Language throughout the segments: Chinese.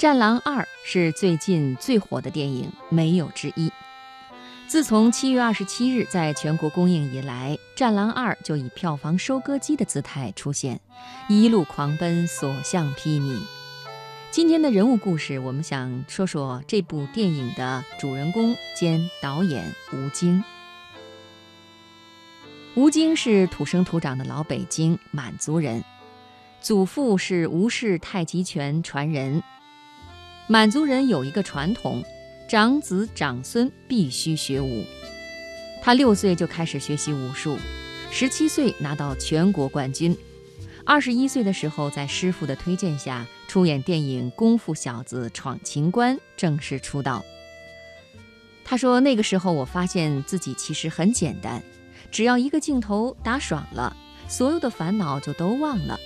战狼二》是最近最火的电影，没有之一。自从七月二十七日在全国公映以来，《战狼二》就以票房收割机的姿态出现，一路狂奔，所向披靡。今天的人物故事，我们想说说这部电影的主人公兼导演吴京。吴京是土生土长的老北京满族人，祖父是吴氏太极拳传人。满族人有一个传统。长子长孙必须学武。他六岁就开始学习武术，十七岁拿到全国冠军，二十一岁的时候，在师傅的推荐下，出演电影《功夫小子闯情关》，正式出道。他说：“那个时候，我发现自己其实很简单，只要一个镜头打爽了，所有的烦恼就都忘了。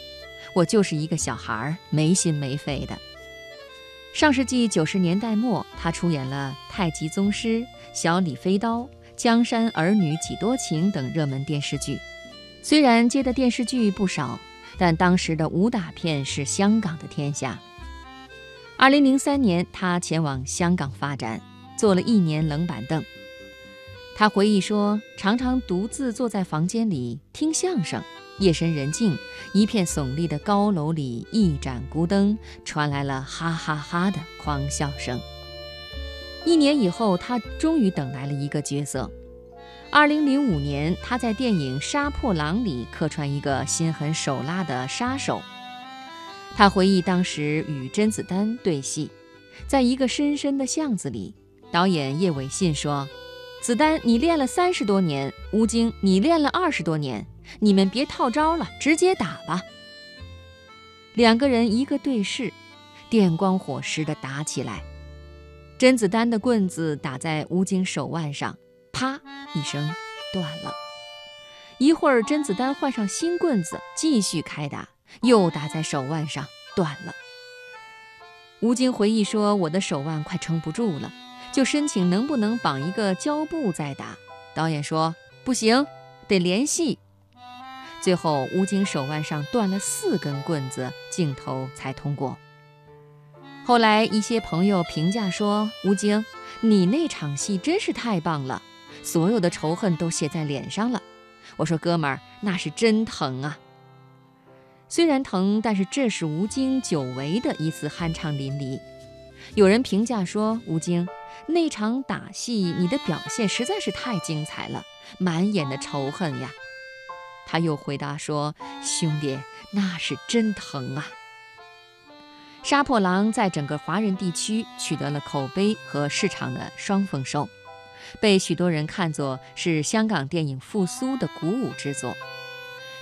我就是一个小孩儿，没心没肺的。”上世纪九十年代末，他出演了《太极宗师》《小李飞刀》《江山儿女几多情》等热门电视剧。虽然接的电视剧不少，但当时的武打片是香港的天下。二零零三年，他前往香港发展，坐了一年冷板凳。他回忆说，常常独自坐在房间里听相声。夜深人静，一片耸立的高楼里，一盏孤灯，传来了哈哈哈的狂笑声。一年以后，他终于等来了一个角色。二零零五年，他在电影《杀破狼》里客串一个心狠手辣的杀手。他回忆当时与甄子丹对戏，在一个深深的巷子里，导演叶伟信说：“子丹，你练了三十多年；吴京，你练了二十多年。”你们别套招了，直接打吧。两个人一个对视，电光火石的打起来。甄子丹的棍子打在吴京手腕上，啪一声断了。一会儿，甄子丹换上新棍子继续开打，又打在手腕上，断了。吴京回忆说：“我的手腕快撑不住了，就申请能不能绑一个胶布再打。”导演说：“不行，得连戏。”最后，吴京手腕上断了四根棍子，镜头才通过。后来，一些朋友评价说：“吴京，你那场戏真是太棒了，所有的仇恨都写在脸上了。”我说：“哥们儿，那是真疼啊！虽然疼，但是这是吴京久违的一次酣畅淋漓。”有人评价说：“吴京，那场打戏，你的表现实在是太精彩了，满眼的仇恨呀。”他又回答说：“兄弟，那是真疼啊！”《杀破狼》在整个华人地区取得了口碑和市场的双丰收，被许多人看作是香港电影复苏的鼓舞之作。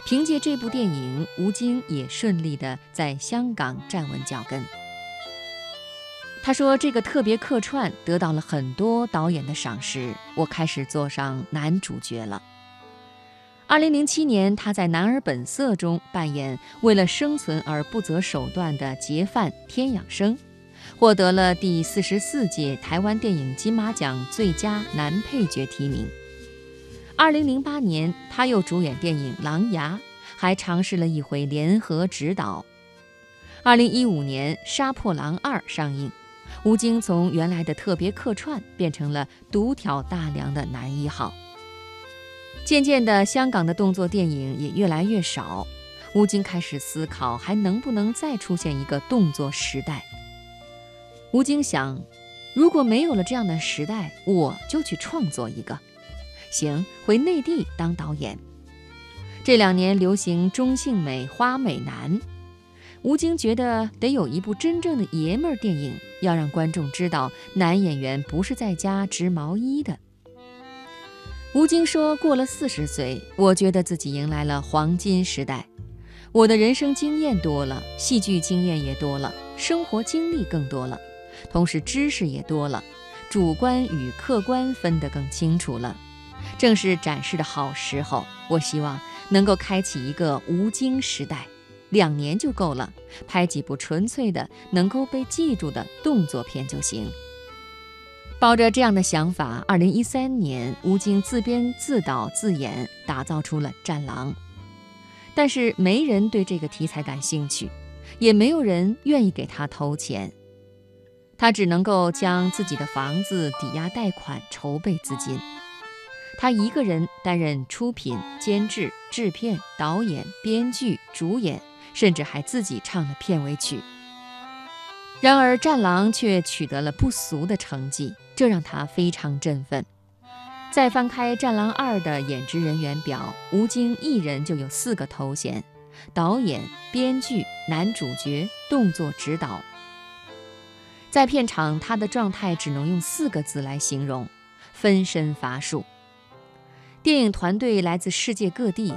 凭借这部电影，吴京也顺利地在香港站稳脚跟。他说：“这个特别客串得到了很多导演的赏识，我开始做上男主角了。”二零零七年，他在《男儿本色》中扮演为了生存而不择手段的劫犯天养生，获得了第四十四届台湾电影金马奖最佳男配角提名。二零零八年，他又主演电影《狼牙》，还尝试了一回联合执导。二零一五年，《杀破狼二》上映，吴京从原来的特别客串变成了独挑大梁的男一号。渐渐的，香港的动作电影也越来越少。吴京开始思考，还能不能再出现一个动作时代？吴京想，如果没有了这样的时代，我就去创作一个。行，回内地当导演。这两年流行中性美、花美男，吴京觉得得有一部真正的爷们儿电影，要让观众知道男演员不是在家织毛衣的。吴京说：“过了四十岁，我觉得自己迎来了黄金时代。我的人生经验多了，戏剧经验也多了，生活经历更多了，同时知识也多了，主观与客观分得更清楚了。正是展示的好时候。我希望能够开启一个吴京时代，两年就够了，拍几部纯粹的、能够被记住的动作片就行。”抱着这样的想法，二零一三年，吴京自编自导自演，打造出了《战狼》。但是没人对这个题材感兴趣，也没有人愿意给他投钱。他只能够将自己的房子抵押贷款筹备资金。他一个人担任出品、监制、制片、导演、编剧、主演，甚至还自己唱了片尾曲。然而，《战狼》却取得了不俗的成绩，这让他非常振奋。再翻开《战狼二》的演职人员表，吴京一人就有四个头衔：导演、编剧、男主角、动作指导。在片场，他的状态只能用四个字来形容：分身乏术。电影团队来自世界各地，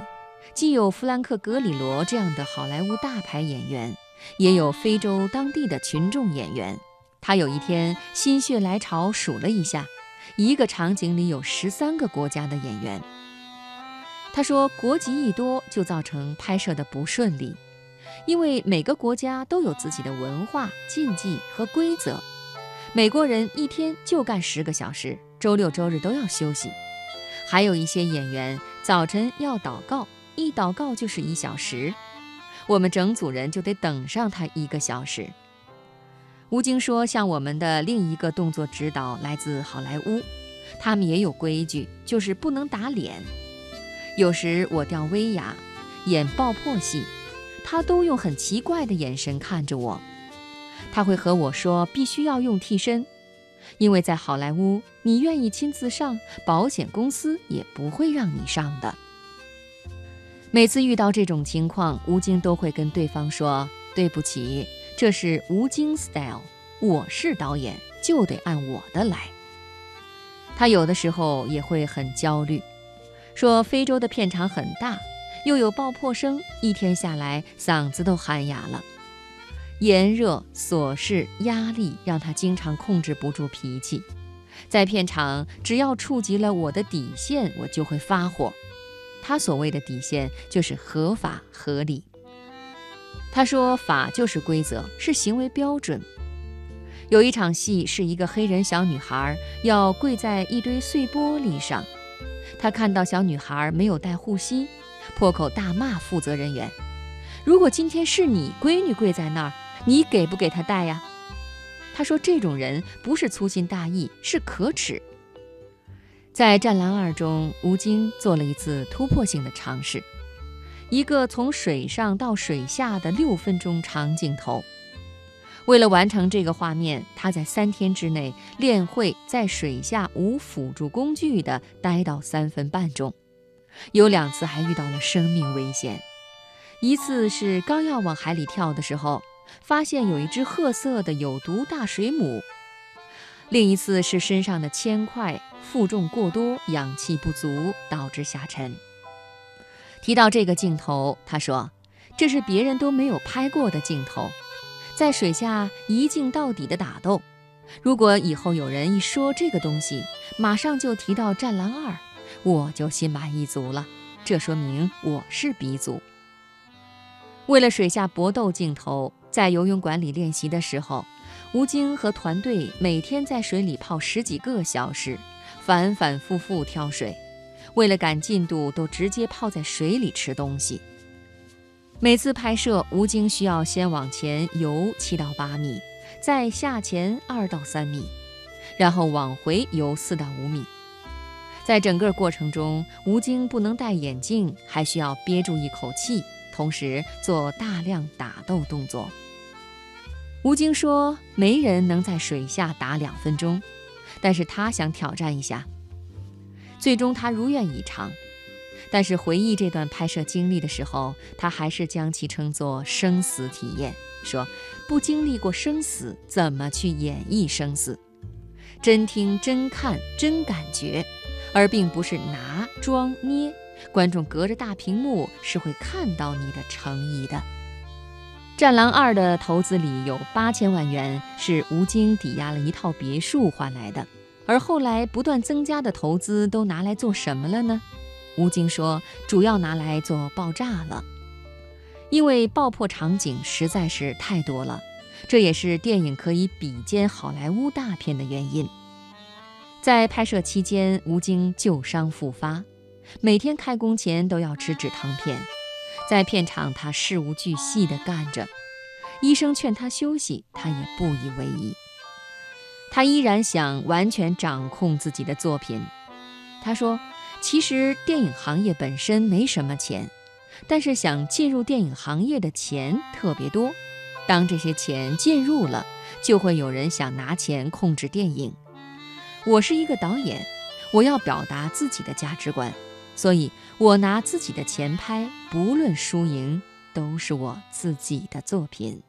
既有弗兰克·格里罗这样的好莱坞大牌演员，也有非洲当地的群众演员。他有一天心血来潮数了一下。一个场景里有十三个国家的演员。他说，国籍一多就造成拍摄的不顺利，因为每个国家都有自己的文化、禁忌和规则。美国人一天就干十个小时，周六周日都要休息。还有一些演员早晨要祷告，一祷告就是一小时，我们整组人就得等上他一个小时。吴京说：“像我们的另一个动作指导来自好莱坞，他们也有规矩，就是不能打脸。有时我吊威亚演爆破戏，他都用很奇怪的眼神看着我。他会和我说必须要用替身，因为在好莱坞，你愿意亲自上，保险公司也不会让你上的。每次遇到这种情况，吴京都会跟对方说对不起。”这是吴京 style，我是导演，就得按我的来。他有的时候也会很焦虑，说非洲的片场很大，又有爆破声，一天下来嗓子都喊哑了。炎热、琐事、压力让他经常控制不住脾气，在片场只要触及了我的底线，我就会发火。他所谓的底线就是合法合理。他说：“法就是规则，是行为标准。”有一场戏是一个黑人小女孩要跪在一堆碎玻璃上，他看到小女孩没有带护膝，破口大骂负责人员：“如果今天是你闺女跪在那儿，你给不给她带呀？”他说：“这种人不是粗心大意，是可耻。”在《战狼二》中，吴京做了一次突破性的尝试。一个从水上到水下的六分钟长镜头，为了完成这个画面，他在三天之内练会在水下无辅助工具的待到三分半钟，有两次还遇到了生命危险。一次是刚要往海里跳的时候，发现有一只褐色的有毒大水母；另一次是身上的铅块负重过多，氧气不足导致下沉。提到这个镜头，他说：“这是别人都没有拍过的镜头，在水下一镜到底的打斗。如果以后有人一说这个东西，马上就提到《战狼二》，我就心满意足了。这说明我是鼻祖。”为了水下搏斗镜头，在游泳馆里练习的时候，吴京和团队每天在水里泡十几个小时，反反复复跳水。为了赶进度，都直接泡在水里吃东西。每次拍摄，吴京需要先往前游七到八米，再下潜二到三米，然后往回游四到五米。在整个过程中，吴京不能戴眼镜，还需要憋住一口气，同时做大量打斗动作。吴京说：“没人能在水下打两分钟，但是他想挑战一下。”最终他如愿以偿，但是回忆这段拍摄经历的时候，他还是将其称作生死体验，说不经历过生死，怎么去演绎生死？真听、真看、真感觉，而并不是拿、装、捏。观众隔着大屏幕是会看到你的诚意的。《战狼二》的投资里有八千万元是吴京抵押了一套别墅换来的。而后来不断增加的投资都拿来做什么了呢？吴京说，主要拿来做爆炸了，因为爆破场景实在是太多了，这也是电影可以比肩好莱坞大片的原因。在拍摄期间，吴京旧伤复发，每天开工前都要吃止疼片，在片场他事无巨细地干着，医生劝他休息，他也不以为意。他依然想完全掌控自己的作品。他说：“其实电影行业本身没什么钱，但是想进入电影行业的钱特别多。当这些钱进入了，就会有人想拿钱控制电影。我是一个导演，我要表达自己的价值观，所以我拿自己的钱拍，不论输赢，都是我自己的作品。”